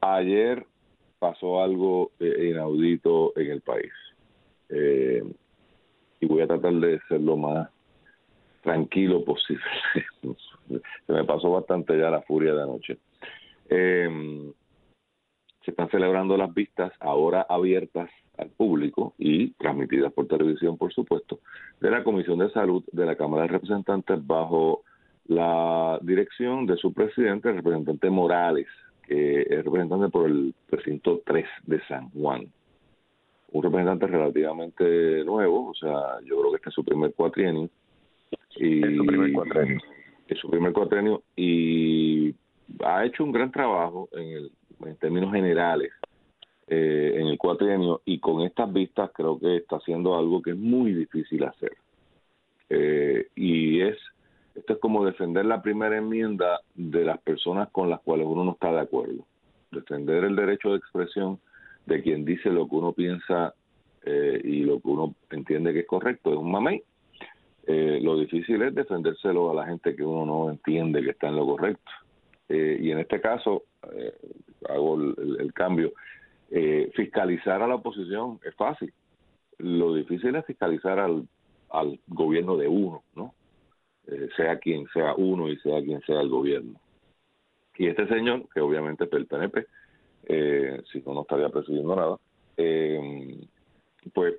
Ayer pasó algo eh, inaudito en el país. Eh, y voy a tratar de ser lo más tranquilo posible. Se me pasó bastante ya la furia de anoche. Eh, se están celebrando las vistas ahora abiertas al público y transmitidas por televisión, por supuesto, de la Comisión de Salud de la Cámara de Representantes bajo la dirección de su presidente, el representante Morales, que es representante por el precinto 3 de San Juan. Un representante relativamente nuevo, o sea, yo creo que este es su primer cuatrienio. Y, es su primer cuatrienio. Es su primer cuatrienio y ha hecho un gran trabajo en, el, en términos generales eh, en el cuatrienio y con estas vistas creo que está haciendo algo que es muy difícil hacer. Eh, y es, esto es como defender la primera enmienda de las personas con las cuales uno no está de acuerdo. Defender el derecho de expresión de quien dice lo que uno piensa eh, y lo que uno entiende que es correcto. Es un mamey. lo difícil es defendérselo a la gente que uno no entiende que está en lo correcto. y en este caso, hago el cambio, eh, fiscalizar a la oposición es fácil. Lo difícil es fiscalizar al, al gobierno de uno, ¿no? Eh, sea quien sea uno y sea quien sea el gobierno. Y este señor, que obviamente es del PNP, eh, si no, no estaría presidiendo nada, eh, pues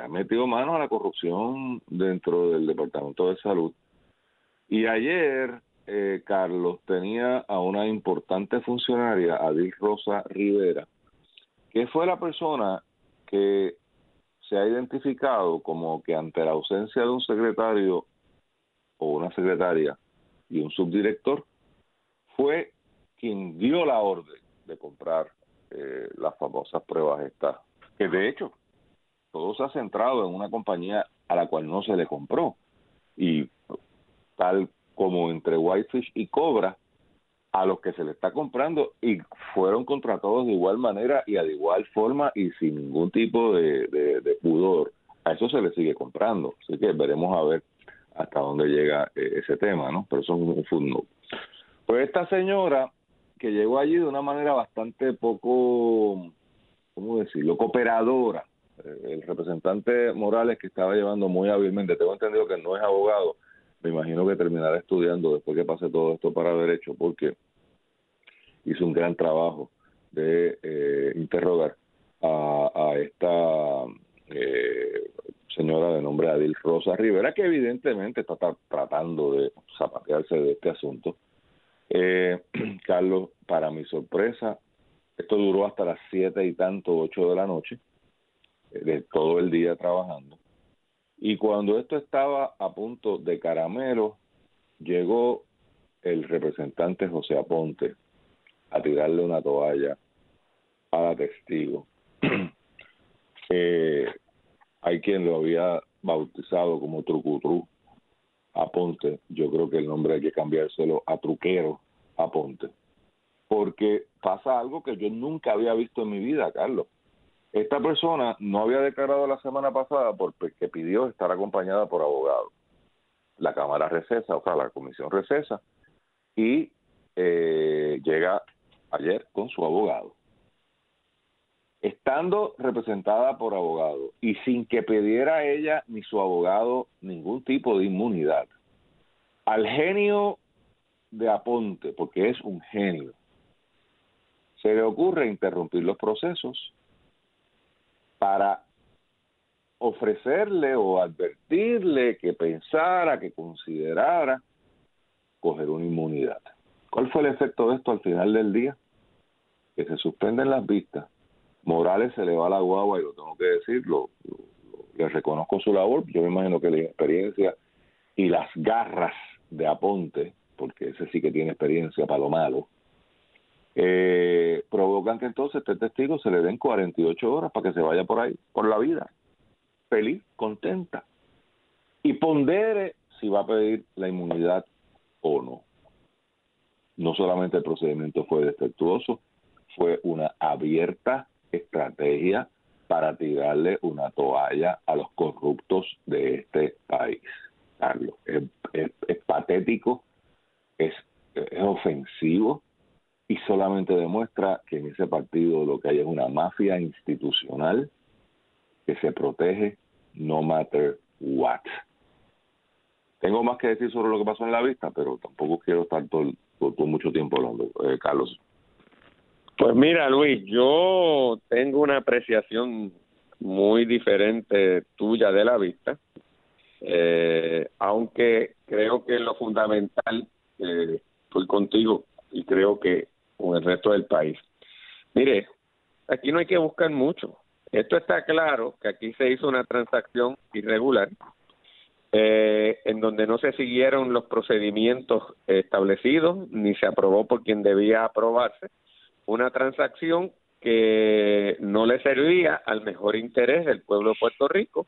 ha metido mano a la corrupción dentro del Departamento de Salud. Y ayer, eh, Carlos, tenía a una importante funcionaria, Adil Rosa Rivera, que fue la persona que se ha identificado como que ante la ausencia de un secretario o una secretaria y un subdirector, fue quien dio la orden de comprar eh, las famosas pruebas estas, que de hecho todo se ha centrado en una compañía a la cual no se le compró. Y tal como entre Whitefish y Cobra, a los que se le está comprando y fueron contratados de igual manera y de igual forma y sin ningún tipo de, pudor. A eso se le sigue comprando. Así que veremos a ver hasta dónde llega eh, ese tema, ¿no? Pero eso es un footnote. Pues esta señora que llegó allí de una manera bastante poco, ¿cómo decirlo?, cooperadora. Eh, el representante Morales que estaba llevando muy hábilmente, tengo entendido que no es abogado, me imagino que terminará estudiando después que pase todo esto para derecho, porque hizo un gran trabajo de eh, interrogar a, esta eh, señora de nombre Adil Rosa Rivera, que evidentemente está tratando de zapatearse de este asunto. Eh, Carlos, para mi sorpresa, esto duró hasta las siete y tanto, ocho de la noche, de todo el día trabajando. Y cuando esto estaba a punto de caramelo, llegó el representante José Aponte a tirarle una toalla a la testigo. eh, hay quien lo había bautizado como trucutru Aponte. Yo creo que el nombre hay que cambiárselo a truquero Aponte. Porque pasa algo que yo nunca había visto en mi vida, Carlos. Esta persona no había declarado la semana pasada porque pidió estar acompañada por abogado. La Cámara recesa, o sea, la Comisión recesa, y eh, llega ayer con su abogado. Estando representada por abogado y sin que pidiera ella ni su abogado ningún tipo de inmunidad, al genio de Aponte, porque es un genio, se le ocurre interrumpir los procesos para ofrecerle o advertirle que pensara, que considerara coger una inmunidad. ¿Cuál fue el efecto de esto al final del día? Que se suspenden las vistas. Morales se le va a la guagua y lo tengo que decir, le reconozco su labor, yo me imagino que la experiencia y las garras de Aponte, porque ese sí que tiene experiencia para lo malo, eh, provocan que entonces este testigo se le den 48 horas para que se vaya por ahí, por la vida, feliz, contenta, y pondere si va a pedir la inmunidad o no. No solamente el procedimiento fue defectuoso, fue una abierta estrategia para tirarle una toalla a los corruptos de este país. Carlos, es, patético, es, es ofensivo y solamente demuestra que en ese partido lo que hay es una mafia institucional que se protege no matter what. Tengo más que decir sobre lo que pasó en la vista, pero tampoco quiero estar todo, mucho tiempo hablando. Eh, Carlos. Pues mira, Luis, yo tengo una apreciación muy diferente tuya de la vista, eh, aunque creo que lo fundamental, eh, contigo y creo que con el resto del país. Mire, aquí no hay que buscar mucho. Esto está claro que aquí se hizo una transacción irregular eh, en donde no se siguieron los procedimientos establecidos ni se aprobó por quien debía aprobarse. Una transacción que no le servía al mejor interés del pueblo de Puerto Rico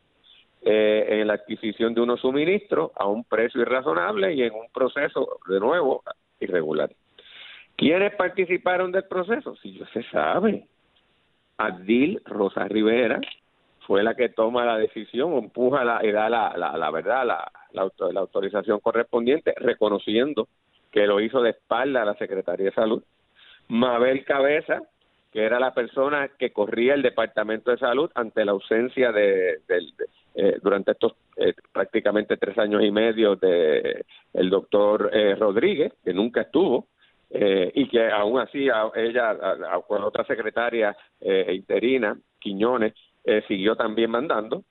eh, en la adquisición de unos suministros a un precio irrazonable y en un proceso, de nuevo, irregular. ¿Quiénes participaron del proceso? Si yo se sabe. Adil Rosa Rivera fue la que toma la decisión, empuja la, y da la, la, verdad, la, la, autorización correspondiente, reconociendo que lo hizo de espalda a la Secretaría de Salud. Mabel Cabeza, que era la persona que corría el Departamento de Salud ante la ausencia de, eh, durante estos eh, prácticamente tres años y medio de el doctor eh, Rodríguez, que nunca estuvo, eh, y que aún así ella, con otra secretaria eh, interina, Quiñones, siguió también mandando.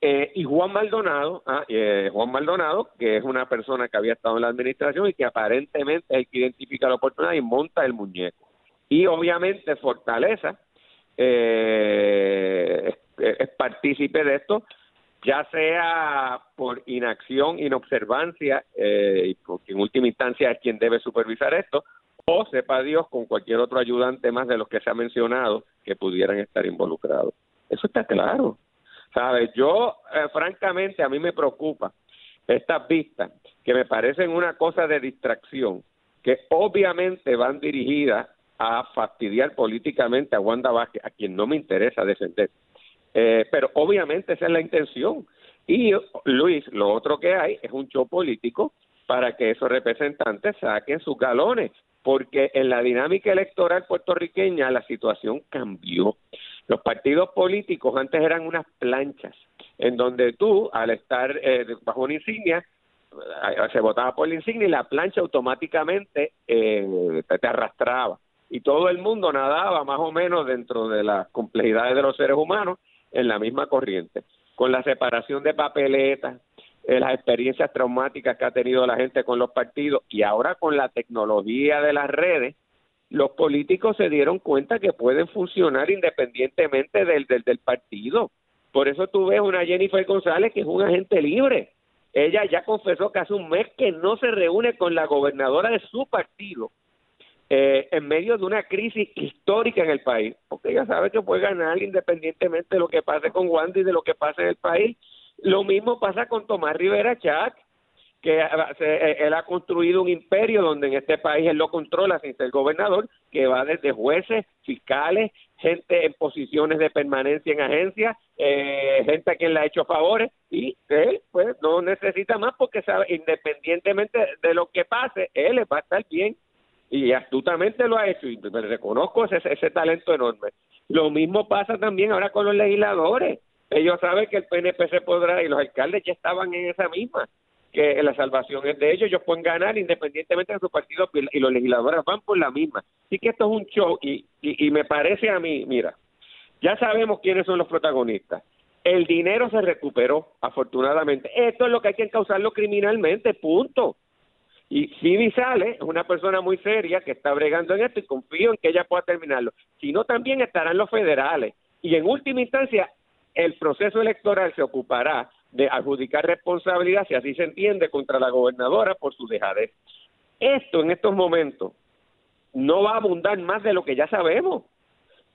Y Juan Maldonado, ah, Juan Maldonado, que es una persona que había estado en la administración y que aparentemente es el que identifica la oportunidad y monta el muñeco. Y obviamente Fortaleza es, es partícipe de esto, ya sea por inacción, inobservancia, eh, porque en última instancia es quien debe supervisar esto, o sepa Dios con cualquier otro ayudante más de los que se ha mencionado que pudieran estar involucrados. Eso está claro. ¿Sabes? Yo, eh, francamente, a mí me preocupa estas vistas que me parecen una cosa de distracción, que obviamente van dirigidas a fastidiar políticamente a Wanda Vázquez, a quien no me interesa defender. Eh, pero obviamente esa es la intención. Y Luis, lo otro que hay es un show político para que esos representantes saquen sus galones, porque en la dinámica electoral puertorriqueña la situación cambió. Los partidos políticos antes eran unas planchas, en donde tú, al estar eh, bajo una insignia, eh, se votaba por la insignia y la plancha automáticamente te arrastraba. Y todo el mundo nadaba más o menos dentro de las complejidades de los seres humanos en la misma corriente, con la separación de papeletas, eh, las experiencias traumáticas que ha tenido la gente con los partidos y ahora con la tecnología de las redes, los políticos se dieron cuenta que pueden funcionar independientemente del, del, partido. Por eso tú ves una Jennifer González que es un agente libre. Ella ya confesó que hace un mes que no se reúne con la gobernadora de su partido eh, en medio de una crisis histórica en el país, porque ella sabe que puede ganar independientemente de lo que pase con Wanda y de lo que pase en el país. Lo mismo pasa con Tomás Rivera Chat, que eh, él ha construido un imperio donde en este país él lo controla sin ser gobernador, que va desde jueces, fiscales, gente en posiciones de permanencia en agencias, eh, gente a quien le ha hecho favores y él pues no necesita más porque sabe independientemente de lo que pase, él va a estar bien y astutamente lo ha hecho y me reconozco ese, ese talento enorme. Lo mismo pasa también ahora con los legisladores. Ellos saben que el PNP se podrá y los alcaldes ya estaban en esa misma, que la salvación es de ellos, ellos pueden ganar independientemente de su partido y los legisladores van por la misma. Así que esto es un show y, y, y me parece a mí, mira, ya sabemos quiénes son los protagonistas. El dinero se recuperó, afortunadamente. Esto es lo que hay que causarlo criminalmente, punto. Y Phoebe Sale es una persona muy seria que está bregando en esto y confío en que ella pueda terminarlo. Si no, también estarán los federales. Y en última instancia, el proceso electoral se ocupará de adjudicar responsabilidad, si así se entiende, contra la gobernadora por su dejadez. Esto en estos momentos no va a abundar más de lo que ya sabemos.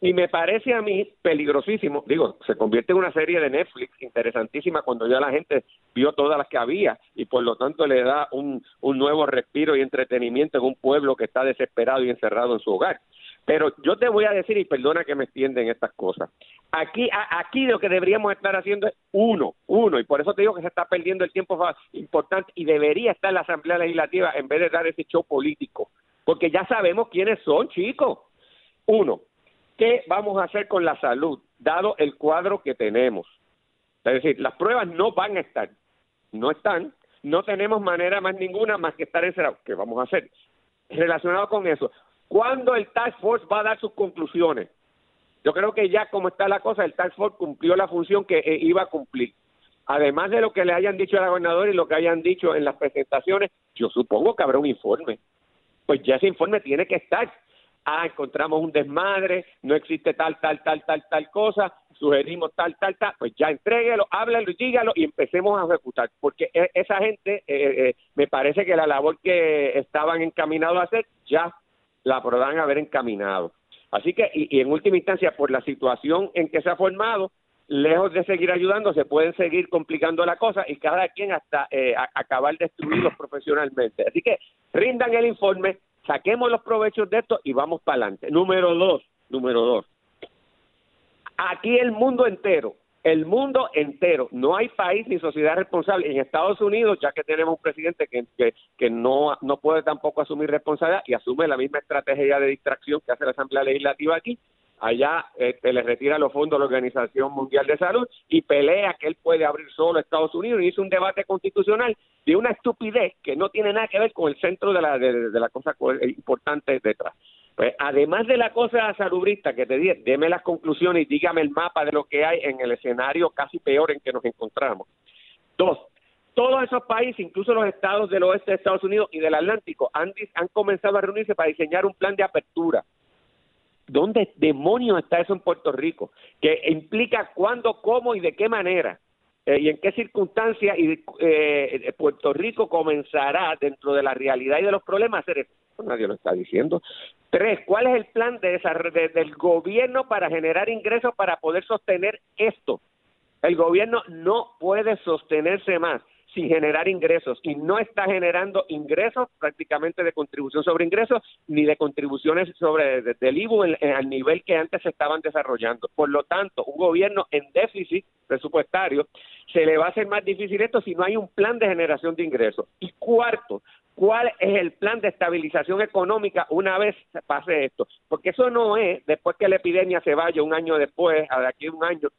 Y me parece a mí peligrosísimo, digo, se convierte en una serie de Netflix interesantísima cuando ya la gente vio todas las que había y por lo tanto le da un, un nuevo respiro y entretenimiento en un pueblo que está desesperado y encerrado en su hogar. Pero yo te voy a decir, y perdona que me extienden estas cosas, aquí, aquí lo que deberíamos estar haciendo es uno, uno, y por eso te digo que se está perdiendo el tiempo importante y debería estar la Asamblea Legislativa en vez de dar ese show político porque ya sabemos quiénes son, chicos. Uno, ¿qué vamos a hacer con la salud, dado el cuadro que tenemos? Es decir, las pruebas no van a estar, no están, no tenemos manera más ninguna más que estar encerrados. ¿Qué vamos a hacer? Relacionado con eso, ¿cuándo el Task Force va a dar sus conclusiones? Yo creo que ya como está la cosa, el Task Force cumplió la función que eh, iba a cumplir. Además de lo que le hayan dicho al gobernador y lo que hayan dicho en las presentaciones, yo supongo que habrá un informe. Pues ya ese informe tiene que estar. Ah, encontramos un desmadre, no existe tal, tal, tal, tal, tal cosa, sugerimos tal, tal, tal, pues ya entréguelo, háblalo dígalo y empecemos a ejecutar. Porque e, esa gente, eh, eh, me parece que la labor que estaban encaminados a hacer, ya la podrán haber encaminado. Así que, y, en última instancia, por la situación en que se ha formado, lejos de seguir ayudando, se pueden seguir complicando la cosa y cada quien hasta eh, acabar destruidos profesionalmente. Así que rindan el informe, saquemos los provechos de esto y vamos para adelante. Número dos, número dos. Aquí el mundo entero el mundo entero. No hay país ni sociedad responsable. En Estados Unidos, ya que tenemos un presidente que, no, no puede tampoco asumir responsabilidad y asume la misma estrategia de distracción que hace la Asamblea Legislativa aquí, allá este, le retira los fondos a la Organización Mundial de Salud y pelea que él puede abrir solo Estados Unidos y hizo un debate constitucional de una estupidez que no tiene nada que ver con el centro de la, de la cosa importante detrás. Pues además de la cosa salubrista que te di, deme las conclusiones y dígame el mapa de lo que hay en el escenario casi peor en que nos encontramos. Dos, todos esos países, incluso los estados del oeste de Estados Unidos y del Atlántico, han, han comenzado a reunirse para diseñar un plan de apertura. ¿Dónde demonios está eso en Puerto Rico? Que implica cuándo, cómo y de qué manera. Eh, y en qué circunstancias eh, Puerto Rico comenzará dentro de la realidad y de los problemas a hacer eso. Nadie lo está diciendo. Tres, ¿cuál es el plan de del gobierno para generar ingresos para poder sostener esto? El gobierno no puede sostenerse más sin generar ingresos y no está generando ingresos prácticamente de contribución sobre ingresos ni de contribuciones sobre del IVU al nivel que antes se estaban desarrollando. Por lo tanto, un gobierno en déficit presupuestario se le va a hacer más difícil esto si no hay un plan de generación de ingresos. Y cuarto, cuál es el plan de estabilización económica una vez se pase esto. Porque eso no es después que la epidemia se vaya un año después, a de aquí a un año,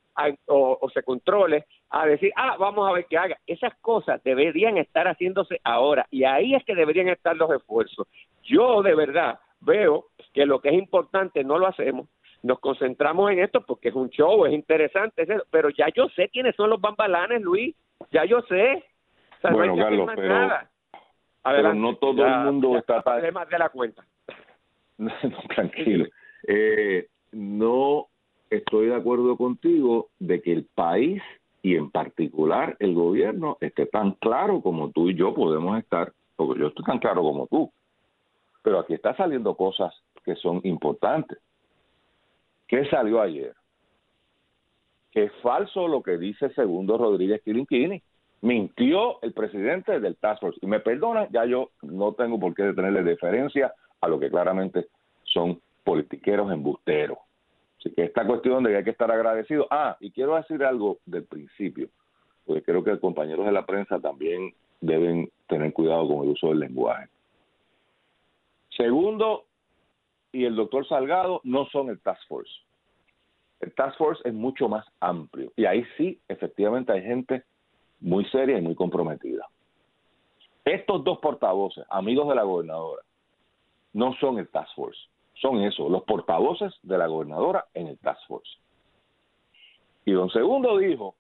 o, se controle, a decir, ah, vamos a ver qué haga. Esas cosas deberían estar haciéndose ahora y ahí es que deberían estar los esfuerzos. Yo de verdad veo que lo que es importante no lo hacemos. Nos concentramos en esto porque es un show, es interesante, pero ya yo sé quiénes son los bambalanes, Luis, ya yo sé. bueno, Carlos, pero, pero no todo el mundo está más de la cuenta. no, tranquilo. Eh, no estoy de acuerdo contigo de que el país y en particular el gobierno esté tan claro como tú y yo podemos estar, porque yo estoy tan claro como tú. Pero aquí está saliendo cosas que son importantes. ¿Qué salió ayer? Que es falso lo que dice Segundo Rodríguez Quilinquini mintió el presidente del Task Force. Y me perdonan, ya yo no tengo por qué tenerle deferencia a lo que claramente son politiqueros embusteros. Así que esta cuestión de que hay que estar agradecido. Ah, y quiero decir algo del principio, porque creo que compañeros de la prensa también deben tener cuidado con el uso del lenguaje. Segundo, y el doctor Salgado no son el Task Force. El Task Force es mucho más amplio y ahí sí, efectivamente, hay gente muy seria y muy comprometida. Estos dos portavoces, amigos de la gobernadora, no son el Task Force, son eso, los portavoces de la gobernadora en el Task Force. Y don Segundo dijo,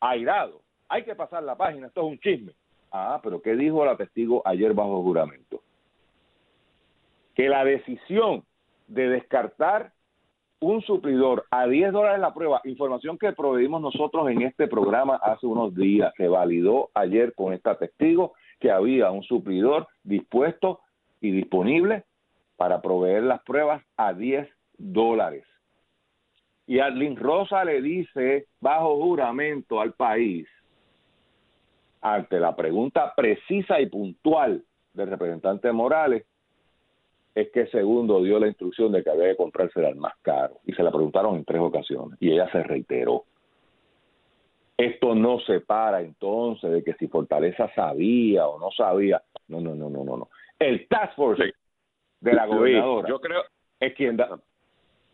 airado, hay que pasar la página, esto es un chisme. Ah, pero ¿qué dijo la testigo ayer bajo juramento? Que la decisión de descartar un suplidor a 10 dólares la prueba, información que proveímos nosotros en este programa hace unos días, se validó ayer con esta testigo que había un suplidor dispuesto y disponible para proveer las pruebas a 10 dólares. Y Arlene Rosa le dice bajo juramento al país, ante la pregunta precisa y puntual del representante Morales, es que segundo dio la instrucción de que había que comprársela al más caro y se la preguntaron en tres ocasiones y ella se reiteró. Esto no se para entonces de que si Fortaleza sabía o no sabía. No, no, no, no, no, no. el task force de la gobernadora yo creo es quien da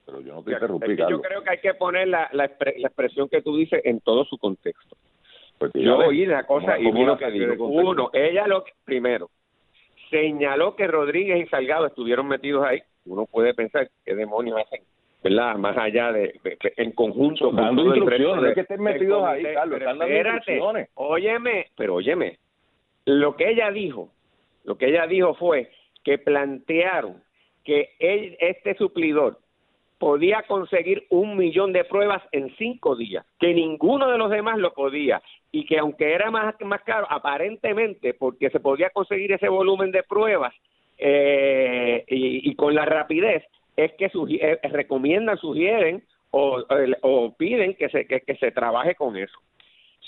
pero yo no te interrumpí, Yo creo que hay que poner la, la, expresión que tú dices en todo su contexto. yo oí la cosa y vi lo que dijo. Uno, ella lo primero señaló que Rodríguez y Salgado estuvieron metidos ahí. Uno puede pensar qué demonios hacen, ¿verdad? Más allá de, en conjunto dando instrucciones, no que estén metidos ahí, Carlos, están dando instrucciones. Óyeme, pero óyeme, lo que ella dijo, lo que ella dijo fue que plantearon que él, este suplidor podía conseguir un millón de pruebas en cinco días, que ninguno de los demás lo podía y que aunque era más, más caro, aparentemente, porque se podía conseguir ese volumen de pruebas eh, y, con la rapidez, es que eh, recomiendan, sugieren o, o, piden que se, que, se trabaje con eso.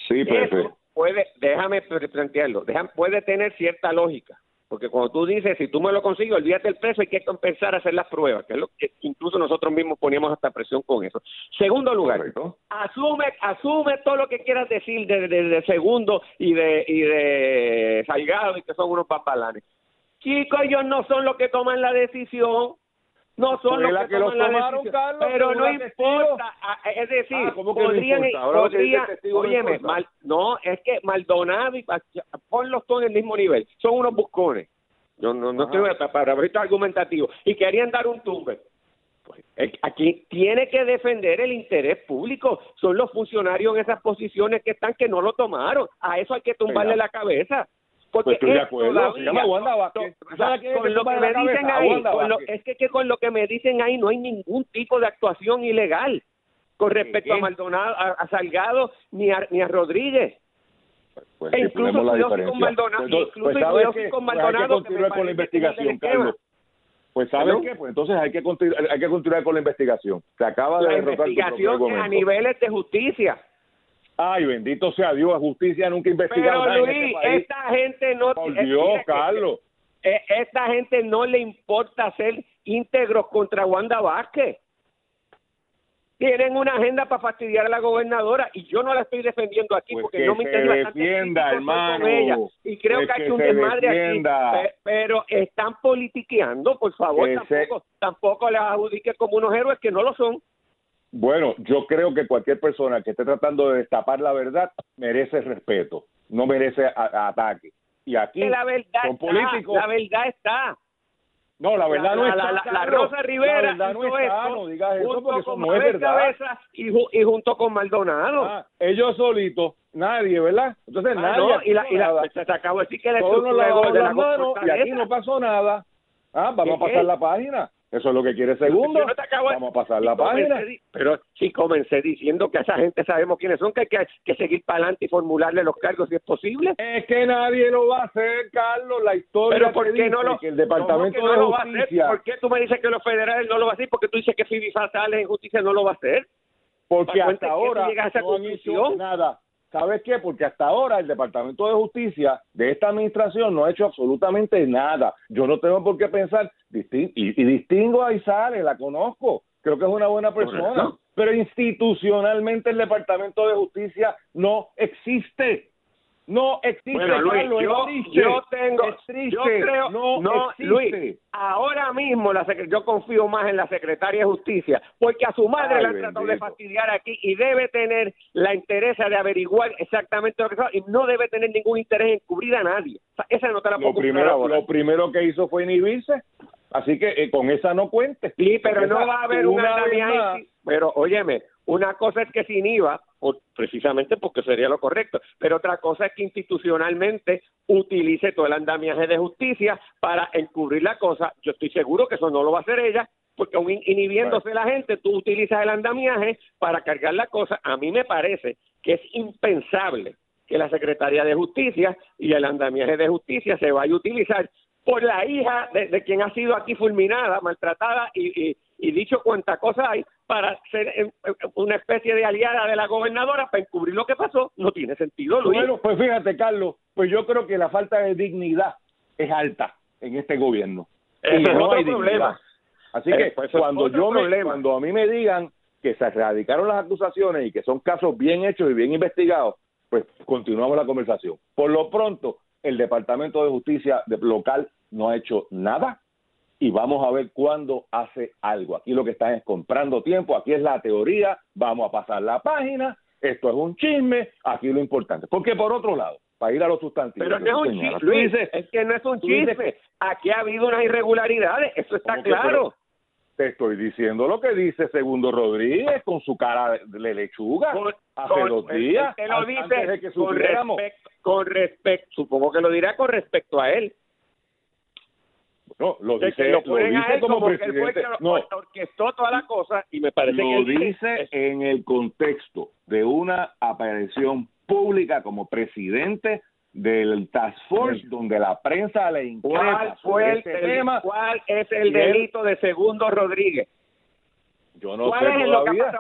Sí, pero puede, déjame plantearlo, puede tener cierta lógica, porque cuando tú dices, si tú me lo consigues, olvídate el precio, hay que compensar a hacer las pruebas, que es lo que incluso nosotros mismos poníamos hasta presión con eso. Segundo lugar, asume asume todo lo que quieras decir de, segundo y de y de Salgado y que son unos papalanes. Chicos, ellos no son los que toman la decisión. No son los que, toman la decisión, pero no importa, es decir, ah, podrían, podrían mal, no, es que Maldonado y ponlos todos en el mismo nivel, son unos buscones. Yo no, no estoy para abrir argumentativo y querían dar un tumbe. Pues, aquí tiene que defender el interés público. Son los funcionarios en esas posiciones que están que no lo tomaron. A eso hay que tumbarle la cabeza. Porque pues estoy de acuerdo. Se llama Wanda Vázquez. con lo que me dicen ahí, es que, con lo que me dicen ahí no hay ningún tipo de actuación ilegal con respecto a Maldonado, a, Salgado ni a, ni a Rodríguez. Pues, e incluso la diferencia. con Maldonado, pues, incluso pues, con Maldonado, hay que continuar con la investigación, Carlos. Pues ¿sabes qué? Pues entonces hay que, continuar, hay que continuar con la investigación. Se acaba de la investigación a niveles de justicia. Ay, bendito sea Dios, justicia nunca investigada. Pero Luis, este esta gente no... Por Dios, Carlos. E, esta gente no le importa ser íntegros contra Wanda Vázquez tienen una agenda para fastidiar a la gobernadora y yo no la estoy defendiendo aquí pues porque no me interesa defienda, hermano. ella y creo pues que hay un desmadre aquí pero están politiqueando por favor tampoco tampoco les adjudique como unos héroes que no lo son bueno yo creo que cualquier persona que esté tratando de destapar la verdad merece respeto no merece ataque y aquí la verdad son políticos la verdad está no, la verdad no es la, la, Rosa Rivera la no está, no digas eso porque eso no es verdad. Y, y, junto con Maldonado. Ah, ellos solitos, nadie, ¿verdad? Entonces ah, nadie. y la, y la, se acabó de decir que le Todos nos lavamos las manos y aquí no pasó nada. Ah, vamos a pasar la página. Eso es lo que quiere segundo. Vamos a pasar la página. Pero si comencé diciendo que a esa gente sabemos quiénes son, que hay que, seguir para adelante y formularle los cargos si es posible. Es que nadie lo va a hacer, Carlos. La historia pero ¿por qué no lo, que el Departamento de Justicia... ¿Por qué tú me dices que los federales no lo va a hacer? Porque tú dices que Fibi Fatales en justicia no lo va a hacer. Porque hasta ahora no han hecho nada. ¿Sabes qué? Porque hasta ahora el Departamento de Justicia de esta administración no ha hecho absolutamente nada. Yo no tengo por qué pensar, y, y distingo a Isale, la conozco, creo que es una buena persona, pero institucionalmente el Departamento de Justicia no existe. No existe, bueno, Luis, yo, tengo, yo creo, no, no Luis, ahora mismo la yo confío más en la Secretaria de Justicia, porque a su madre la han tratado de fastidiar aquí y debe tener la interés de averiguar exactamente lo que es y no debe tener ningún interés en cubrir a nadie. esa no te la lo primero, Lo primero que hizo fue inhibirse, así que eh, con esa no cuente. Sí, pero no va a haber una, una Pero óyeme, una cosa es que se inhiba, precisamente porque sería lo correcto, pero otra cosa es que institucionalmente utilice todo el andamiaje de justicia para encubrir la cosa. Yo estoy seguro que eso no lo va a hacer ella, porque inhibiéndose la gente, tú utilizas el andamiaje para cargar la cosa. A mí me parece que es impensable que la Secretaría de Justicia y el andamiaje de justicia se vaya a utilizar por la hija de, quien ha sido aquí fulminada, maltratada y, y dicho cuánta cosa hay para ser eh, eh, una especie de aliada de la gobernadora para encubrir lo que pasó, no tiene sentido, Luis. Bueno, pues fíjate, Carlos, pues yo creo que la falta de dignidad es alta en este gobierno. Eso no hay problema. Así que eh, pues cuando yo me, cuando a mí me digan que se erradicaron las acusaciones y que son casos bien hechos y bien investigados, pues continuamos la conversación. Por lo pronto, el Departamento de Justicia local no ha hecho nada y vamos a ver cuándo hace algo. Aquí lo que están es comprando tiempo, aquí es la teoría, vamos a pasar la página, esto es un chisme, aquí lo importante. Porque por otro lado, para ir a los sustantivos. Pero no es un chisme, Luis, es que no es un chisme. Aquí ha habido unas irregularidades, eso está claro. Te estoy diciendo lo que dice Segundo Rodríguez con su cara de lechuga hace dos días. Él, lo dice que con, respecto, con respecto, supongo que lo dirá con respecto a él. No, lo dice, lo, dice como, presidente. no, orquestó toda la cosa y me parece lo que dice en el contexto de una aparición pública como presidente del Task Force, donde la prensa le inquieta ¿Cuál, fue este tema, ¿Cuál es el delito de Segundo Rodríguez? Yo no sé todavía.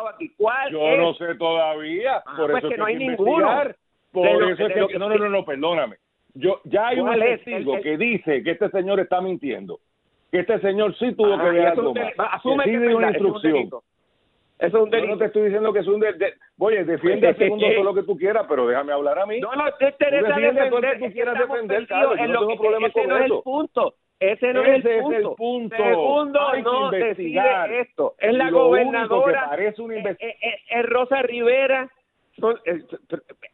Yo no sé todavía. Ah, por pues eso que no hay ninguno. Por eso es que, no, no, no, no, perdóname. Yo ya hay un testigo que dice que este señor está mintiendo. Que este señor sí tuvo que ver algo Asume que, una instrucción. Eso es un delito. Yo no te estoy diciendo que es un delito. Oye, defiende el segundo todo lo que tú quieras, pero déjame hablar a mí. No, no te interesa defender. Todo lo que tú quieras defender, Carlos. Yo no tengo problema con no eso. Es el punto. Ese no Ese es el punto. Es el punto. Segundo, Hay no investigar. decide esto. Es la gobernadora. Que parece una es, es, es Rosa Rivera. Son,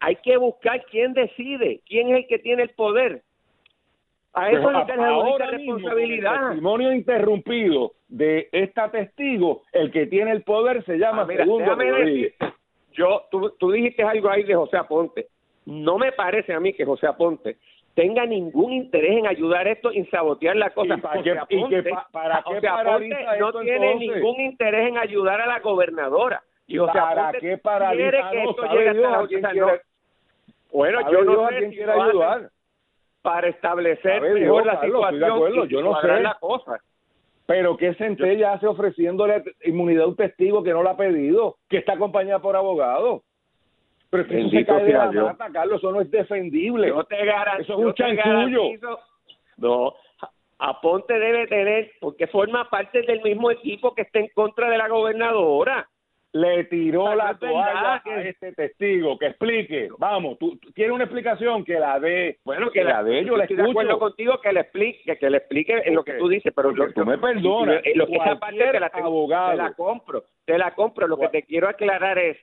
hay que buscar quién decide, quién es el que tiene el poder. A eso pues, es la responsabilidad. el testimonio interrumpido de esta testigo, el que tiene el poder se llama ah, Segundo yo, tú, tú dijiste algo ahí de José Aponte. No me parece a mí que José Aponte tenga ningún interés en ayudar esto y sabotear la cosa. ¿Y para qué, para qué Aponte no tiene ningún interés en ayudar a la gobernadora. Y ¿Para qué paraliza? quiere que esto llegue hasta la Bueno, yo no sé quién quiere ayudar para establecer mejor la situación yo no sé la cosa. Pero ¿qué centella hace ofreciéndole inmunidad a un testigo que no la ha pedido, que está acompañada por abogado? Pero eso se cae de la mata, Carlos, eso no es defendible. Yo te Eso es un chanchullo. No, Aponte debe tener, porque forma parte del mismo equipo que está en contra de la gobernadora le tiró la toalla a este testigo, que explique. Vamos, tú, quieres una explicación que la dé. Bueno, que, la dé, yo le escucho. de acuerdo contigo que le explique, que le explique en lo que tú dices, pero yo, tú me perdonas. Lo que esa parte te la, abogado. te la compro, te la compro. Lo que te quiero aclarar es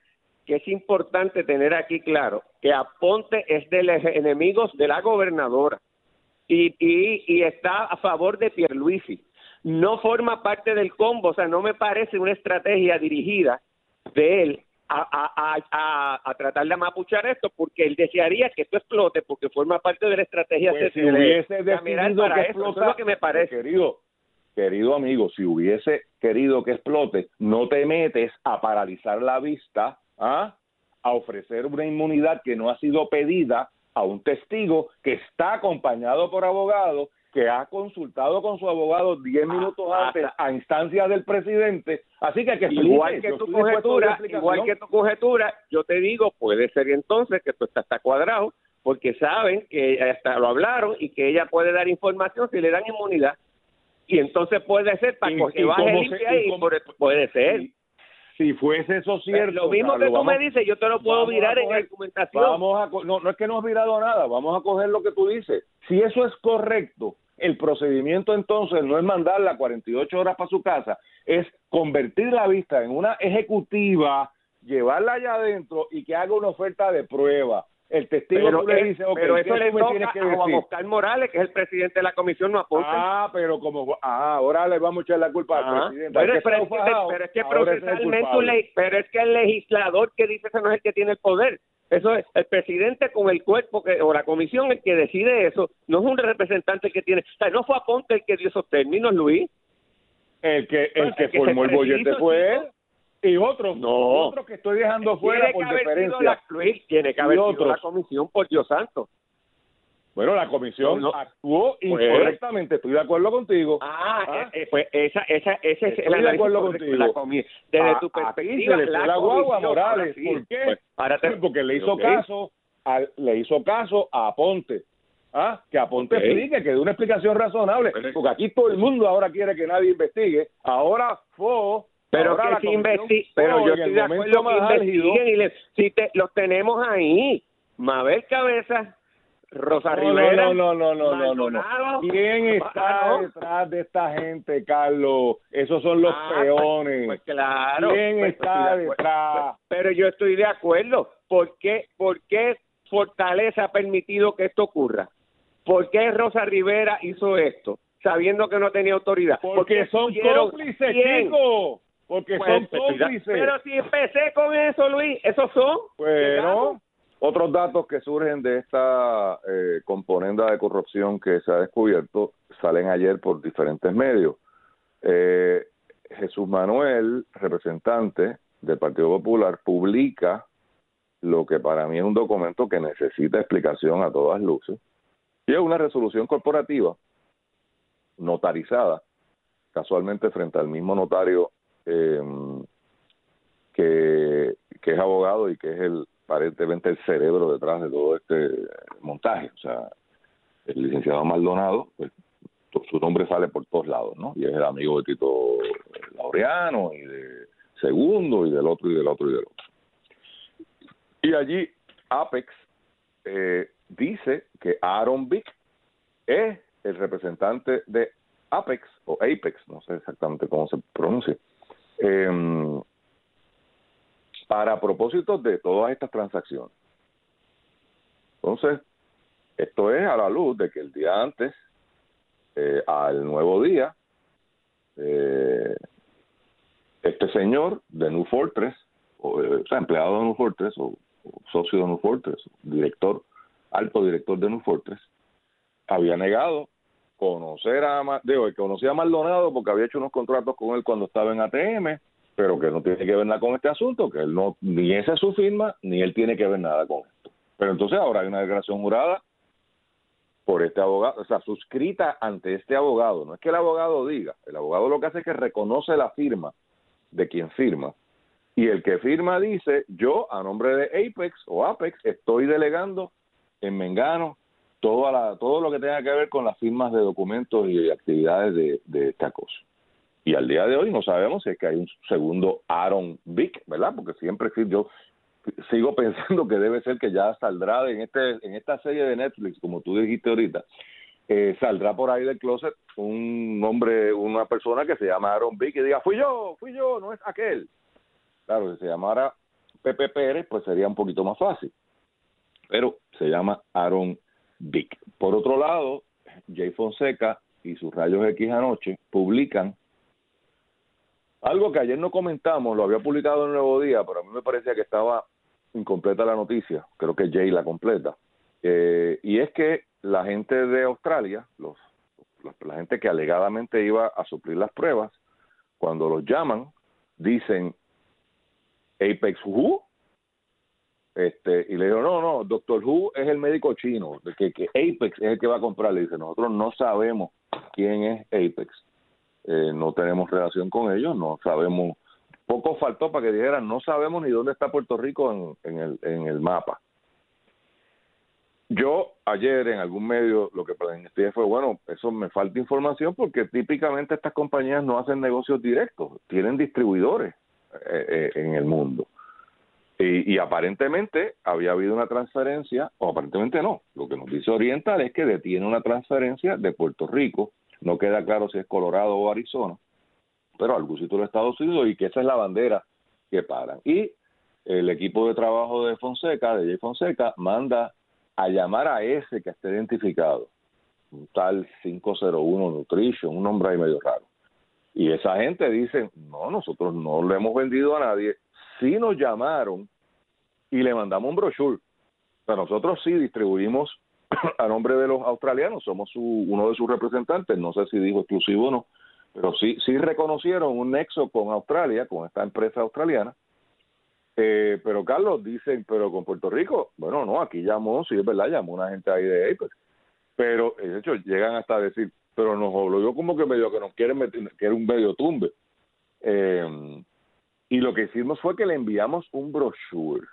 que es importante tener aquí claro que Aponte es de los enemigos de la gobernadora y, y, y está a favor de Pierluisi. No forma parte del combo, o sea, no me parece una estrategia dirigida de él a, a, a, tratar de amapuchar esto porque él desearía que esto explote porque forma parte de la estrategia pues si hubiese decidido para que eso, es lo que me parece querido querido amigo si hubiese querido que explote no te metes a paralizar la vista ¿ah? a ofrecer una inmunidad que no ha sido pedida a un testigo que está acompañado por abogado que ha consultado con su abogado 10 ah, minutos antes a instancia del presidente. Así que, que igual que tu conjetura, igual que tu conjetura, yo te digo, puede ser entonces que esto está, está cuadrado, porque saben que hasta lo hablaron y que ella puede dar información si le dan inmunidad. Y entonces puede ser para que baje limpia y, puede ser. Si fuese eso cierto. Lo mismo que tú me dices, yo te lo puedo mirar en la documentación. Vamos a, no, no es que no has mirado nada, vamos a coger lo que tú dices. Si eso es correcto, el procedimiento entonces no es mandarla 48 horas para su casa, es convertir la vista en una ejecutiva, llevarla allá adentro y que haga una oferta de prueba. El testigo pero, le dice, pero eso le toca que a Oscar Morales, que es el presidente de la comisión, no aporta. Ah, pero como, ah, ahora le vamos a echar la culpa al ah, presidente. Pero, pero, es que, procesalmente, pero es que el legislador que dice eso no es el que tiene el poder. Eso es el presidente con el cuerpo que, o la comisión el que decide eso, no es un representante que tiene, o sea, no fue Aponte el que dio esos términos, Luis. El que el que, formó el bollete fue él y otros, no. otros que estoy dejando fuera por diferencia. La, Luis, tiene que haber sido la comisión por Dios santo. Bueno, la comisión actuó pues, incorrectamente, estoy de acuerdo contigo. Ah, ¿Ah? Eh, eh, pues esa, esa, ese es el de acuerdo contigo. La Desde tu perspectiva, la, la guagua Morales, ¿por qué? Pues, porque le hizo caso, le hizo caso a Aponte. ¿Ah? Que Aponte explique, que dé una explicación razonable, porque aquí todo el mundo ahora quiere que nadie investigue. Ahora fue pero que si investigue, pero yo estoy de acuerdo que investiguen y le, si te, los tenemos ahí, Mabel Cabeza, Rosa Rivera. No, no, no, no, no, no, ¿Quién está detrás de esta gente, Carlos? Esos son los ah, pues, peones. Pues, claro. ¿Quién pues, está detrás? pero yo estoy de acuerdo. ¿Por qué, ¿Por qué Fortaleza ha permitido que esto ocurra? ¿Por qué Rosa Rivera hizo esto? Sabiendo que no tenía autoridad. Porque son cómplices, chicos. Porque son cómplices. Pero si empecé con eso, Luis, esos son. Bueno, otros datos que surgen de esta eh, componenda de corrupción que se ha descubierto salen ayer por diferentes medios. Eh, Jesús Manuel, representante del Partido Popular, publica lo que para mí es un documento que necesita explicación a todas luces, y es una resolución corporativa notarizada, casualmente frente al mismo notario eh, que, es abogado y que es el aparentemente el cerebro detrás de todo este montaje. O sea, el licenciado Maldonado, pues su nombre sale por todos lados, ¿no? Y es el amigo de Tito Laureano y de Segundo y del otro y del otro y del otro. Y allí Apex eh, dice que Aaron Vick es el representante de Apex o Apex, no sé exactamente cómo se pronuncia, eh, para propósitos de todas estas transacciones. Entonces, esto es a la luz de que el día antes, eh, al nuevo día, eh, este señor de New Fortress, o, eh, sea, empleado de New Fortress, o, socio de New Fortress, director, alto director de New Fortress, había negado conocer a, digo, conocía a Maldonado porque había hecho unos contratos con él cuando estaba en ATM, pero que no tiene que ver nada con este asunto, que él no, ni esa es su firma, ni él tiene que ver nada con esto. Pero entonces ahora hay una declaración jurada por este abogado, o sea, suscrita ante este abogado. No es que el abogado diga, el abogado lo que hace es que reconoce la firma de quien firma. Y el que firma dice, yo a nombre de Apex o Apex estoy delegando en Mengano todo, la, todo lo que tenga que ver con las firmas de documentos y actividades de, de esta cosa. Y al día de hoy no sabemos si es que hay un segundo Aaron Vick, ¿verdad? Porque siempre yo sigo pensando que debe ser que ya saldrá en este en esta serie de Netflix, como tú dijiste ahorita, eh, saldrá por ahí del closet un hombre, una persona que se llama Aaron Vick y diga, fui yo, fui yo, no es aquel. Claro, si se llamara Pepe Pérez, pues sería un poquito más fácil. Pero se llama Aaron Vick. Por otro lado, Jay Fonseca y sus rayos X anoche publican algo que ayer no comentamos, lo había publicado en Nuevo Día, pero a mí me parecía que estaba incompleta la noticia, creo que Jay la completa, eh, y es que la gente de Australia, los, la gente que alegadamente iba a suplir las pruebas, cuando los llaman, dicen Apex Who, este, y le digo, no, no, Doctor Who es el médico chino, que, que Apex es el que va a comprar. Le dice, nosotros no sabemos quién es Apex. Eh, no tenemos relación con ellos, no sabemos, poco faltó para que dijeran, no sabemos ni dónde está Puerto Rico en, el, mapa. Yo ayer en algún medio lo que planteé fue, bueno, eso me falta información porque típicamente estas compañías no hacen negocios directos, tienen distribuidores eh, eh, en el mundo. Y, y, aparentemente había habido una transferencia, o aparentemente no, lo que nos dice Oriental es que detiene una transferencia de Puerto Rico no queda claro si es Colorado o Arizona, pero algún sitio de Estados Unidos y que esa es la bandera que paran. Y el equipo de trabajo de Fonseca, de Jay Fonseca, manda a llamar a ese que esté identificado, un tal 501 Nutrition, un nombre ahí medio raro. Y esa gente dice, no, nosotros no le hemos vendido a nadie, sí nos llamaron y le mandamos un brochure, pero nosotros sí distribuimos a nombre de los australianos, somos uno de sus representantes, no sé si dijo exclusivo o no, pero sí, sí reconocieron un nexo con Australia, con esta empresa australiana. Eh, pero Carlos, dicen, pero con Puerto Rico, bueno, no, aquí llamó, sí es verdad, llamó una gente ahí de Apex, pero de hecho llegan hasta decir, pero nos obligó como que medio que nos quieren meter, que era un medio tumbe. Eh, y lo que hicimos fue que le enviamos un brochure,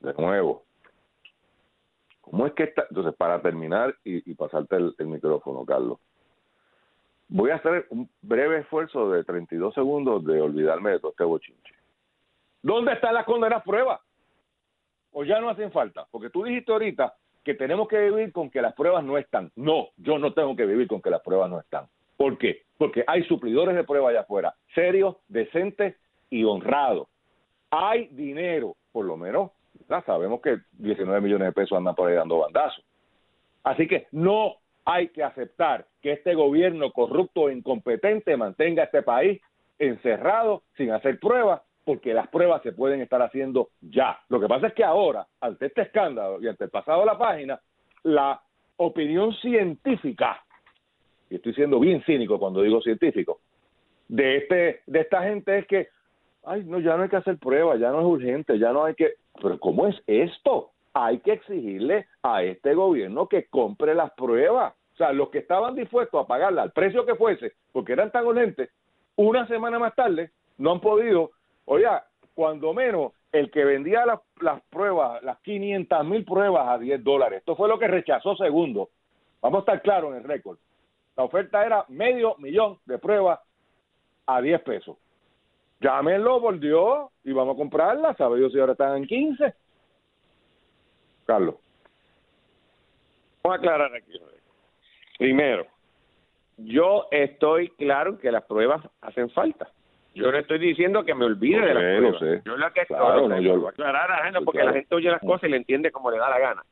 de nuevo, ¿Cómo es que está? Entonces, para terminar y, pasarte el, micrófono, Carlos, voy a hacer un breve esfuerzo de 32 segundos de olvidarme de todo este bochinche. ¿Dónde están las condenas pruebas? ¿O ya no hacen falta? Porque tú dijiste ahorita que tenemos que vivir con que las pruebas no están. No, yo no tengo que vivir con que las pruebas no están. ¿Por qué? Porque hay suplidores de pruebas allá afuera, serios, decentes y honrados. Hay dinero, por lo menos, ya sabemos que 19 millones de pesos andan por ahí dando bandazos. Así que no hay que aceptar que este gobierno corrupto e incompetente mantenga este país encerrado sin hacer pruebas, porque las pruebas se pueden estar haciendo ya. Lo que pasa es que ahora, ante este escándalo y ante el pasado de la página, la opinión científica, y estoy siendo bien cínico cuando digo científico, de este de esta gente es que ay, no, ya no hay que hacer pruebas, ya no es urgente, ya no hay que, pero ¿cómo es esto? Hay que exigirle a este gobierno que compre las pruebas. O sea, los que estaban dispuestos a pagarla al precio que fuese, porque eran tan urgentes, una semana más tarde no han podido, oiga, cuando menos el que vendía las, las pruebas, las 500 mil pruebas a 10 dólares, esto fue lo que rechazó segundo. Vamos a estar claros en el récord. La oferta era medio millón de pruebas a 10 pesos. Llámenlo por Dios y vamos a comprarla. Sabe Dios si ahora están en 15. Carlos. Vamos a aclarar aquí. Primero, yo estoy claro que las pruebas hacen falta. Yo no estoy diciendo que me olvide de las pruebas. Yo lo que claro, no, yo, aclarar a la porque la gente oye las cosas y le entiende como le da la gana.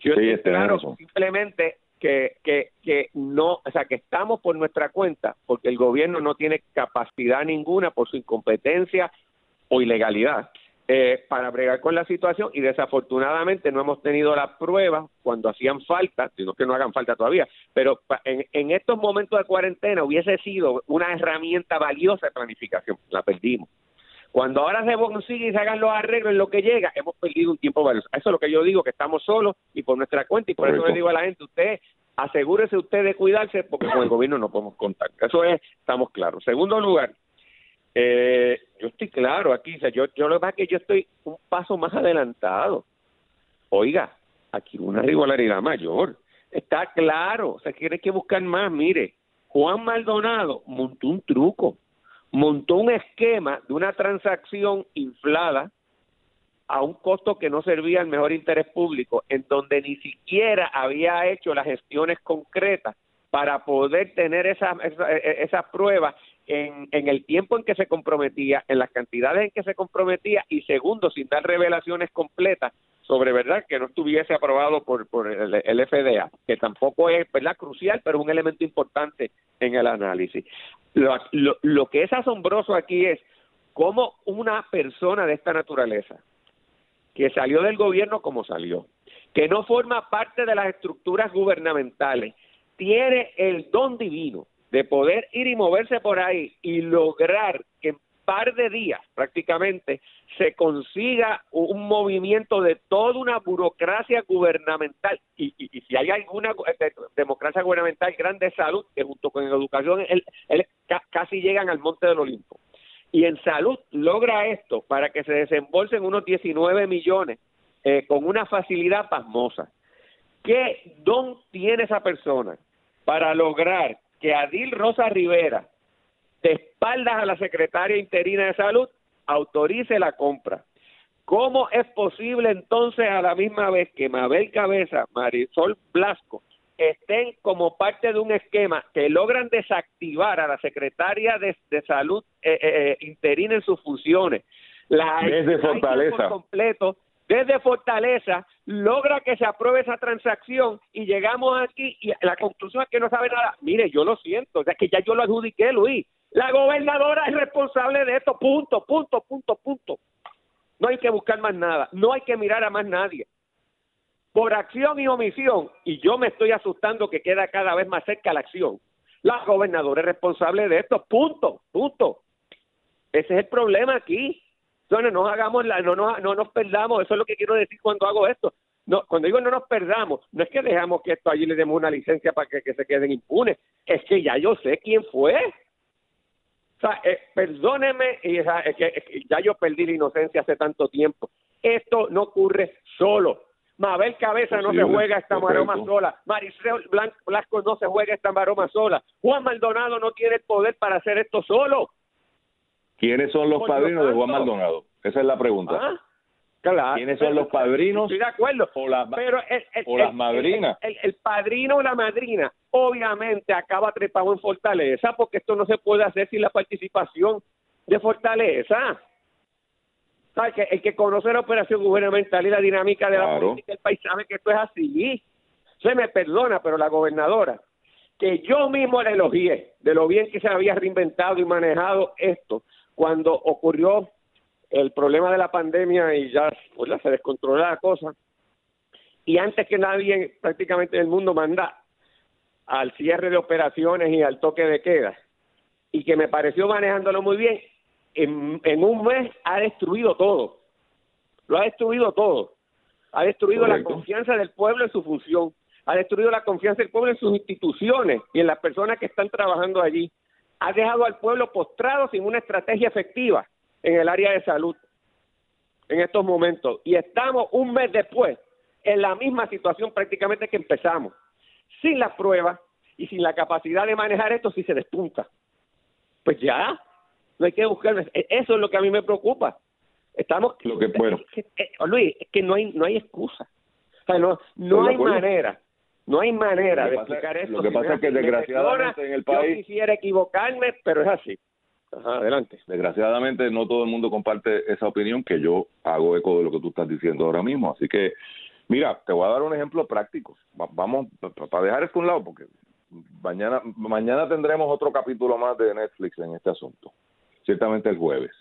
Yo estoy claro simplemente que, que, que no, o sea, que estamos por nuestra cuenta porque el gobierno no tiene capacidad ninguna por su incompetencia o ilegalidad eh, para bregar con la situación y desafortunadamente no hemos tenido las pruebas cuando hacían falta, sino que no hagan falta todavía, pero en estos momentos de cuarentena hubiese sido una herramienta valiosa de planificación, la perdimos. Cuando ahora se consigue y se hagan los arreglos en lo que llega, hemos perdido un tiempo valioso. Eso es lo que yo digo, que estamos solos y por nuestra cuenta, y por eso le digo a la gente, usted asegúrese usted de cuidarse porque con el gobierno no podemos contar. Eso es, estamos claros. Segundo lugar, eh, yo estoy claro aquí, o sea, yo, yo lo que pasa es que yo estoy un paso más adelantado. Oiga, aquí una regularidad mayor. Está claro, o sea, quiere que buscar más. Mire, Juan Maldonado montó un truco montó un esquema de una transacción inflada a un costo que no servía al mejor interés público, en donde ni siquiera había hecho las gestiones concretas para poder tener esas esa, esa pruebas en, en el tiempo en que se comprometía, en las cantidades en que se comprometía y segundo, sin dar revelaciones completas sobre verdad que no estuviese aprobado por, por el, FDA, que tampoco es verdad crucial, pero un elemento importante en el análisis. Lo, lo, lo que es asombroso aquí es cómo una persona de esta naturaleza, que salió del gobierno como salió, que no forma parte de las estructuras gubernamentales, tiene el don divino de poder ir y moverse por ahí y lograr que par de días prácticamente se consiga un movimiento de toda una burocracia gubernamental. Y, y, si hay alguna eh, democracia gubernamental grande de salud que junto con educación él, casi llegan al monte del Olimpo. Y en salud logra esto para que se desembolsen unos 19 millones eh, con una facilidad pasmosa. ¿qué don tiene esa persona para lograr que Adil Rosa Rivera de espaldas a la secretaria interina de salud, autorice la compra. ¿Cómo es posible entonces a la misma vez que Mabel Cabeza, Marisol Blasco estén como parte de un esquema que logran desactivar a la secretaria de, salud eh, eh, eh, interina en sus funciones? La desde Fortaleza. completo, desde Fortaleza, logra que se apruebe esa transacción y llegamos aquí y la conclusión es que no sabe nada. Mire, yo lo siento, es que ya yo lo adjudiqué, Luis. La gobernadora es responsable de esto, punto, punto, punto, punto. No hay que buscar más nada, no hay que mirar a más nadie. Por acción y omisión, y yo me estoy asustando que queda cada vez más cerca la acción, la gobernadora es responsable de esto, punto, punto. Ese es el problema aquí. Entonces, no nos hagamos la, no, no, no nos perdamos, eso es lo que quiero decir cuando hago esto. No, cuando digo no nos perdamos, no es que dejamos que esto allí le demos una licencia para que, que se queden impunes, es que ya yo sé quién fue. O sea, eh, perdóneme, y, que, ya yo perdí la inocencia hace tanto tiempo. Esto no ocurre solo. Mabel Cabeza no se juega esta maroma sola. Maricel Blasco no se juega esta maroma sola. Juan Maldonado no tiene el poder para hacer esto solo. ¿Quiénes son los padrinos de Juan Maldonado? Esa es la pregunta. ¿Ah? ¿Quiénes son los padrinos? Estoy de acuerdo. O las, pero o las madrinas. El, padrino o la madrina obviamente acaba trepado en Fortaleza porque esto no se puede hacer sin la participación de Fortaleza. ¿Sabes? Que el que conoce la operación gubernamental y la dinámica de la política del país sabe que esto es así. Se me perdona, pero la gobernadora, que yo mismo la elogié de lo bien que se había reinventado y manejado esto cuando ocurrió el problema de la pandemia y ya pues, se descontroló la cosa. Y antes que nadie prácticamente en el mundo manda al cierre de operaciones y al toque de queda, y que me pareció manejándolo muy bien, en, en un mes ha destruido todo. Lo ha destruido todo. Ha destruido la confianza del pueblo en su función. Ha destruido la confianza del pueblo en sus instituciones y en las personas que están trabajando allí. Ha dejado al pueblo postrado sin una estrategia efectiva en el área de salud en estos momentos. Y estamos un mes después en la misma situación prácticamente que empezamos. Sin las pruebas y sin la capacidad de manejar esto si se despunta. Pues ya, no hay que buscar. E, eso es lo que a mí me preocupa. Estamos. Lo que, bueno. Eh, Luis, es que no hay, no hay excusa. O sea, no, no hay manera. No hay manera de explicar esto. Lo que pasa es que desgraciadamente en el país. Yo quisiera equivocarme, pero es así. Ajá, adelante. Desgraciadamente no todo el mundo comparte esa opinión que yo hago eco de lo que tú estás diciendo ahora mismo. Así que, mira, te voy a dar un ejemplo práctico. Vamos, para dejar esto a un lado, porque mañana, mañana tendremos otro capítulo más de Netflix en este asunto. Ciertamente el jueves.